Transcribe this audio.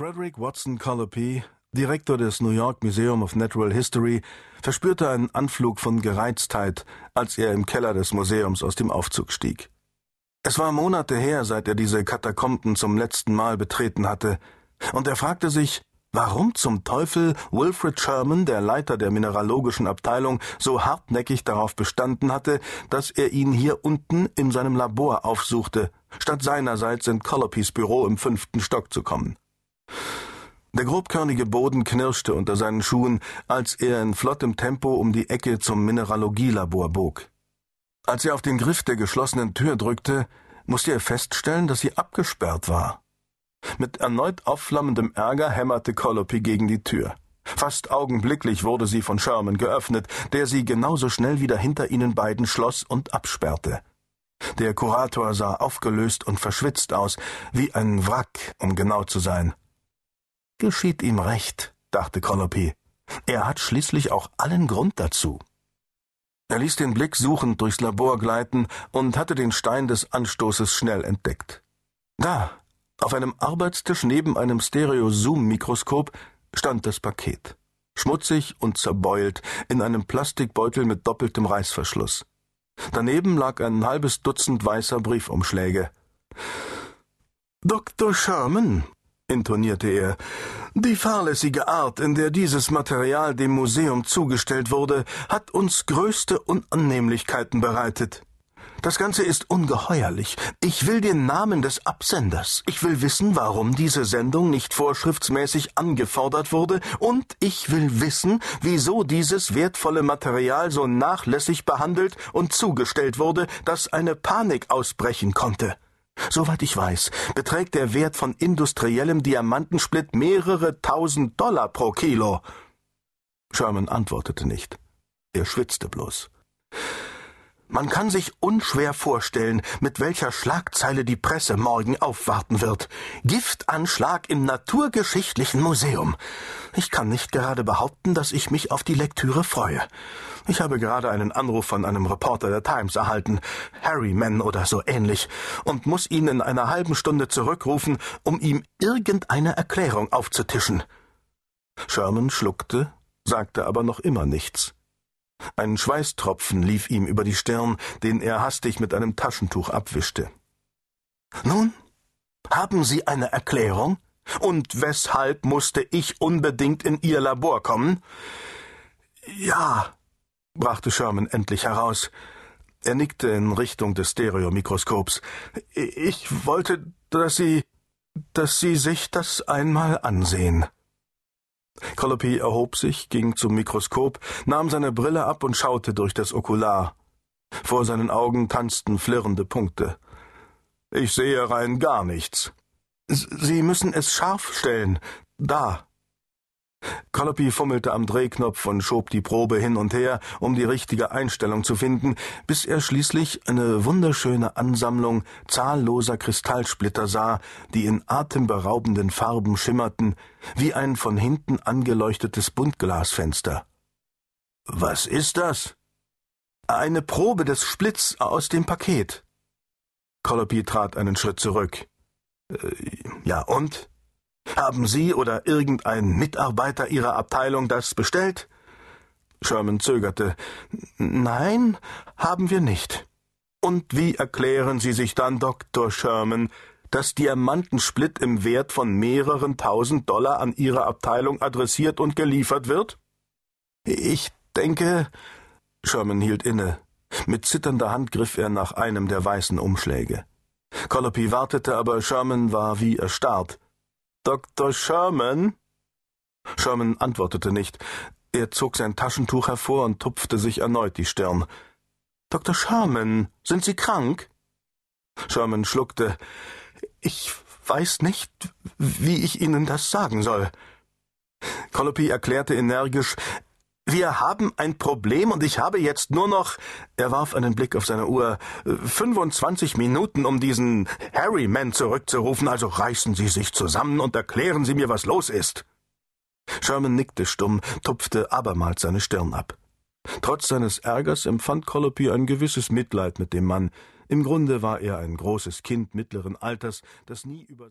Frederick Watson Colopy, Direktor des New York Museum of Natural History, verspürte einen Anflug von Gereiztheit, als er im Keller des Museums aus dem Aufzug stieg. Es war Monate her, seit er diese Katakomben zum letzten Mal betreten hatte, und er fragte sich, warum zum Teufel Wilfred Sherman, der Leiter der mineralogischen Abteilung, so hartnäckig darauf bestanden hatte, dass er ihn hier unten in seinem Labor aufsuchte, statt seinerseits in Colopys Büro im fünften Stock zu kommen. Der grobkörnige Boden knirschte unter seinen Schuhen, als er in flottem Tempo um die Ecke zum Mineralogielabor bog. Als er auf den Griff der geschlossenen Tür drückte, musste er feststellen, dass sie abgesperrt war. Mit erneut aufflammendem Ärger hämmerte Colopy gegen die Tür. Fast augenblicklich wurde sie von Sherman geöffnet, der sie genauso schnell wieder hinter ihnen beiden schloss und absperrte. Der Kurator sah aufgelöst und verschwitzt aus, wie ein Wrack, um genau zu sein. Geschieht ihm recht, dachte Colopy. Er hat schließlich auch allen Grund dazu. Er ließ den Blick suchend durchs Labor gleiten und hatte den Stein des Anstoßes schnell entdeckt. Da, auf einem Arbeitstisch neben einem Stereo-Zoom-Mikroskop, stand das Paket. Schmutzig und zerbeult in einem Plastikbeutel mit doppeltem Reißverschluss. Daneben lag ein halbes Dutzend weißer Briefumschläge. Dr. Sherman, intonierte er. Die fahrlässige Art, in der dieses Material dem Museum zugestellt wurde, hat uns größte Unannehmlichkeiten bereitet. Das Ganze ist ungeheuerlich. Ich will den Namen des Absenders. Ich will wissen, warum diese Sendung nicht vorschriftsmäßig angefordert wurde, und ich will wissen, wieso dieses wertvolle Material so nachlässig behandelt und zugestellt wurde, dass eine Panik ausbrechen konnte. Soweit ich weiß, beträgt der Wert von industriellem Diamantensplit mehrere tausend Dollar pro Kilo. Sherman antwortete nicht. Er schwitzte bloß. Man kann sich unschwer vorstellen, mit welcher Schlagzeile die Presse morgen aufwarten wird. Giftanschlag im Naturgeschichtlichen Museum. Ich kann nicht gerade behaupten, dass ich mich auf die Lektüre freue. Ich habe gerade einen Anruf von einem Reporter der Times erhalten, Harryman oder so ähnlich, und muss ihn in einer halben Stunde zurückrufen, um ihm irgendeine Erklärung aufzutischen. Sherman schluckte, sagte aber noch immer nichts. Ein Schweißtropfen lief ihm über die Stirn, den er hastig mit einem Taschentuch abwischte. Nun, haben Sie eine Erklärung? Und weshalb musste ich unbedingt in Ihr Labor kommen? Ja, brachte Sherman endlich heraus. Er nickte in Richtung des Stereomikroskops. Ich wollte, dass Sie, dass Sie sich das einmal ansehen. Colopy erhob sich, ging zum Mikroskop, nahm seine Brille ab und schaute durch das Okular. Vor seinen Augen tanzten flirrende Punkte. Ich sehe rein gar nichts. Sie müssen es scharf stellen. Da. Colopy fummelte am Drehknopf und schob die Probe hin und her, um die richtige Einstellung zu finden, bis er schließlich eine wunderschöne Ansammlung zahlloser Kristallsplitter sah, die in atemberaubenden Farben schimmerten, wie ein von hinten angeleuchtetes Buntglasfenster. Was ist das? Eine Probe des Splitz aus dem Paket. Colopy trat einen Schritt zurück. Äh, ja und? Haben Sie oder irgendein Mitarbeiter Ihrer Abteilung das bestellt? Sherman zögerte. Nein, haben wir nicht. Und wie erklären Sie sich dann, Dr. Sherman, dass Diamantensplit im Wert von mehreren tausend Dollar an Ihre Abteilung adressiert und geliefert wird? Ich denke. Sherman hielt inne. Mit zitternder Hand griff er nach einem der weißen Umschläge. Colopy wartete, aber Sherman war wie erstarrt. Dr. Sherman? Sherman antwortete nicht. Er zog sein Taschentuch hervor und tupfte sich erneut die Stirn. Dr. Sherman, sind Sie krank? Sherman schluckte. Ich weiß nicht, wie ich Ihnen das sagen soll. Colopy erklärte energisch, wir haben ein Problem und ich habe jetzt nur noch. Er warf einen Blick auf seine Uhr. 25 Minuten, um diesen Harryman zurückzurufen, also reißen Sie sich zusammen und erklären Sie mir, was los ist. Sherman nickte stumm, tupfte abermals seine Stirn ab. Trotz seines Ärgers empfand Colopy ein gewisses Mitleid mit dem Mann. Im Grunde war er ein großes Kind mittleren Alters, das nie über